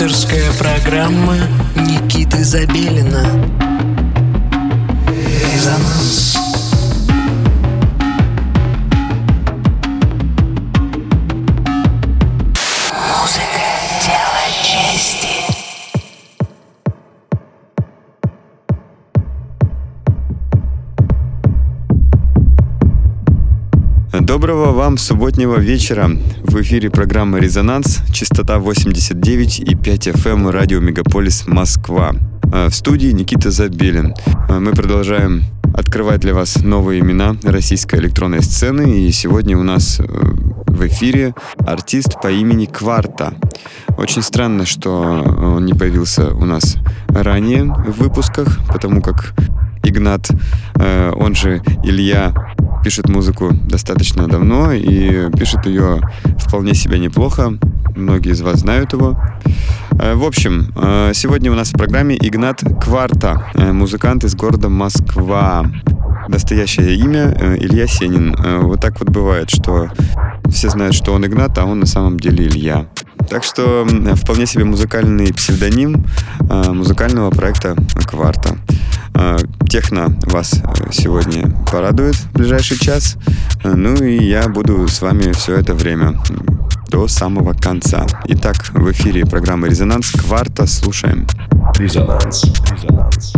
Авторская программа Никиты Забелина. Резонанс Доброго вам субботнего вечера. В эфире программа «Резонанс», частота 89 и 5 FM, эм, радио «Мегаполис Москва». Э, в студии Никита Забелин. Э, мы продолжаем открывать для вас новые имена российской электронной сцены. И сегодня у нас э, в эфире артист по имени Кварта. Очень странно, что он не появился у нас ранее в выпусках, потому как Игнат, он же Илья, пишет музыку достаточно давно и пишет ее вполне себе неплохо. Многие из вас знают его. Э, в общем, э, сегодня у нас в программе Игнат Кварта, э, музыкант из города Москва. Настоящее имя Илья Сенин. Вот так вот бывает, что все знают, что он Игнат, а он на самом деле Илья. Так что вполне себе музыкальный псевдоним музыкального проекта Кварта. А, техно вас э, сегодня порадует в ближайший час. Э, ну и я буду с вами все это время до самого конца. Итак, в эфире программа «Резонанс». Кварта слушаем. Резонанс. Резонанс.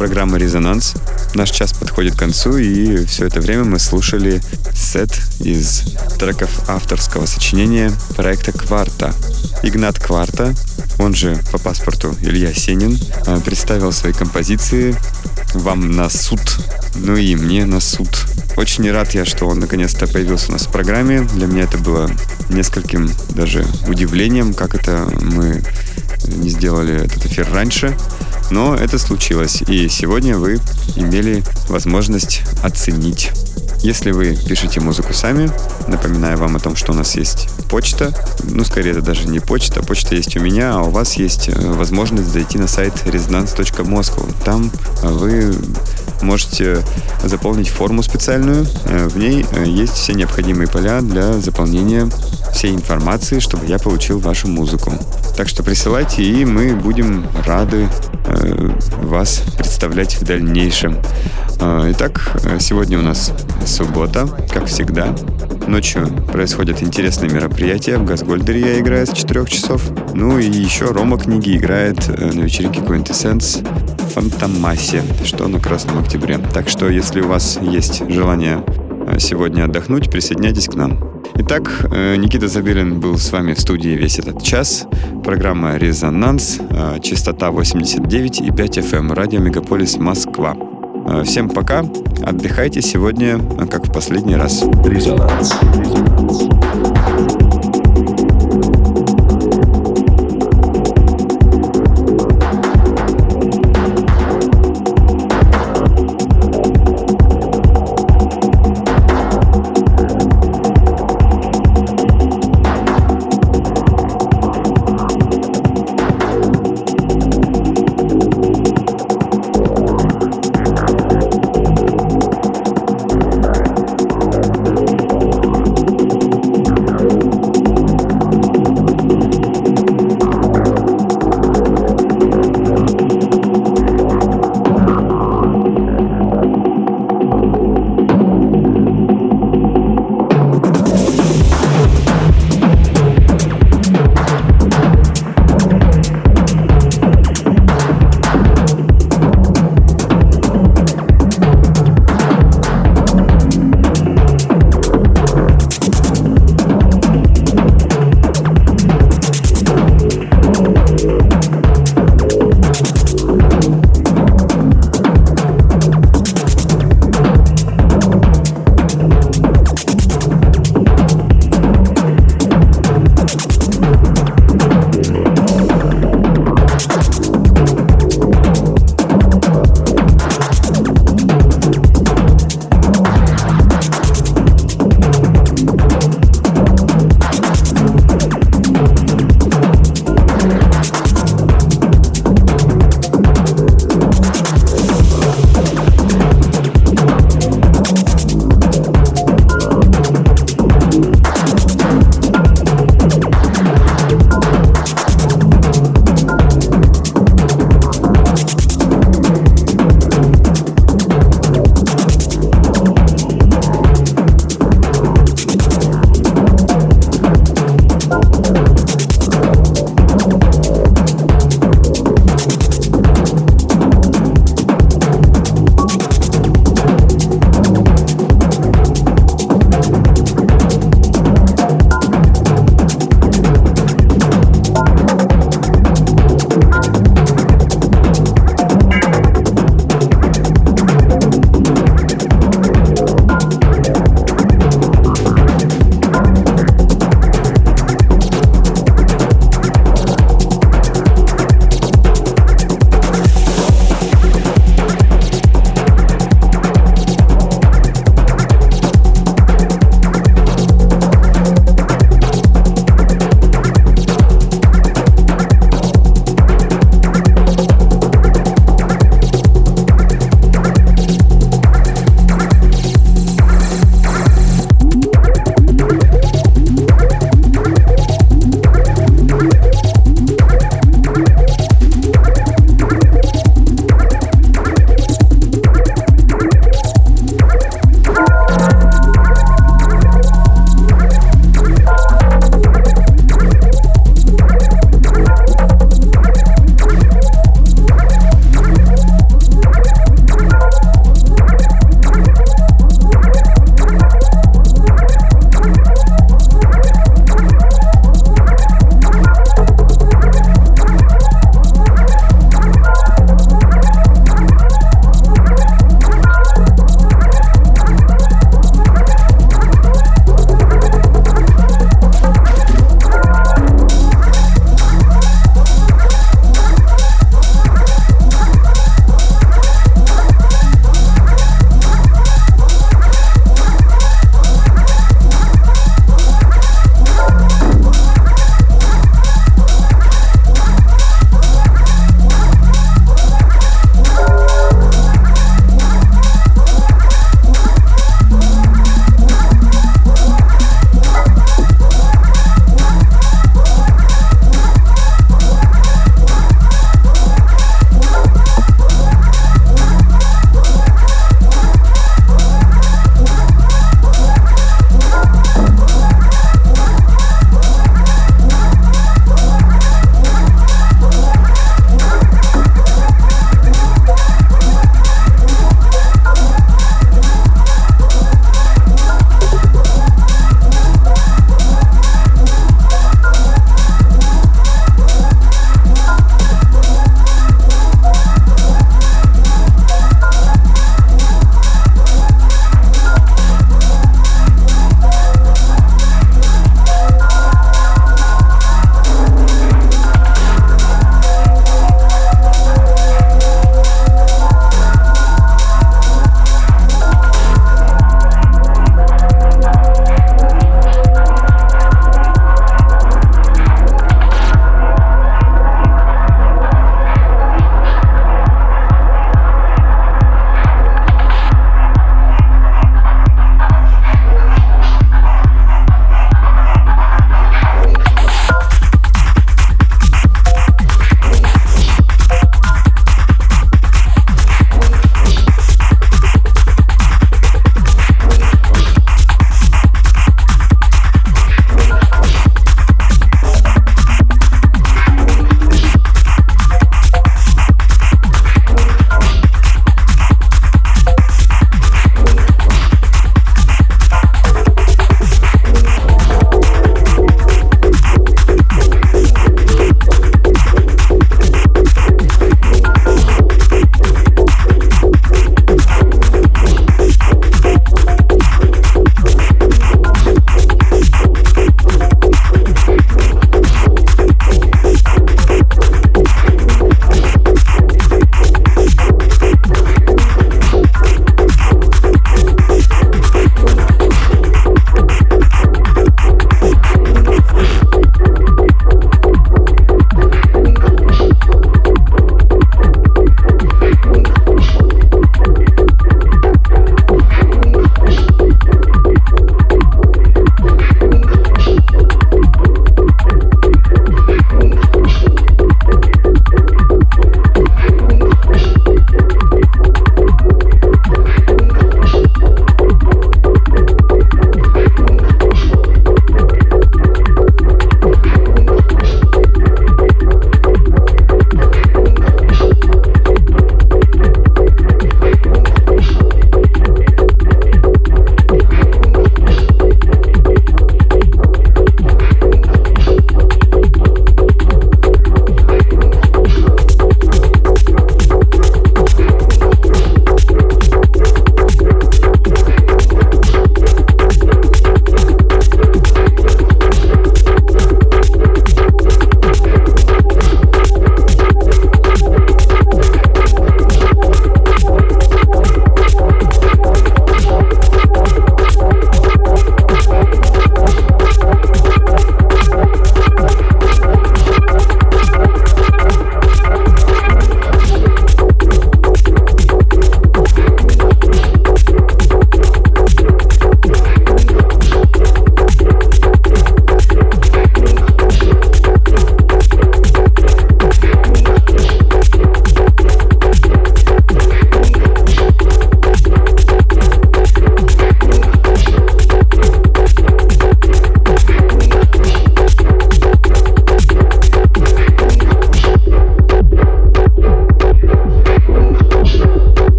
Программа «Резонанс». Наш час подходит к концу, и все это время мы слушали сет из треков авторского сочинения проекта «Кварта». Игнат Кварта, он же по паспорту Илья Сенин, э, представил свои композиции вам на суд, ну и мне на суд. Очень рад я, что он наконец-то появился у нас в программе. Для меня это было нескольким даже удивлением, как это мы не сделали этот эфир раньше. Но это случилось, и сегодня вы имели возможность оценить Если вы пишете музыку сами, напоминаю вам о том, что у нас есть почта. Ну, скорее, это даже не почта. Почта есть у меня, а у вас есть э, возможность зайти на сайт resonance.moscow. Там вы можете заполнить форму специальную. Э, в ней э, есть все необходимые поля для заполнения всей информации, чтобы я получил вашу музыку. Так что присылайте, и мы будем рады э, вас представлять в дальнейшем. Э, итак, сегодня у нас суббота, как всегда. Ночью происходят интересные мероприятия. В Газгольдере я играю с 4 часов. Ну и еще Рома книги играет на вечеринке Quintessence в Фантомасе, что на Красном Октябре. Так что, если у вас есть желание сегодня отдохнуть, присоединяйтесь к нам. Итак, э, Никита Забелин был с вами в студии весь этот час. Программа «Резонанс», э, частота 89 и 5 FM, эм, радио «Мегаполис Москва». Э, всем пока, отдыхайте сегодня, как в последний раз. Резонанс. Резонанс.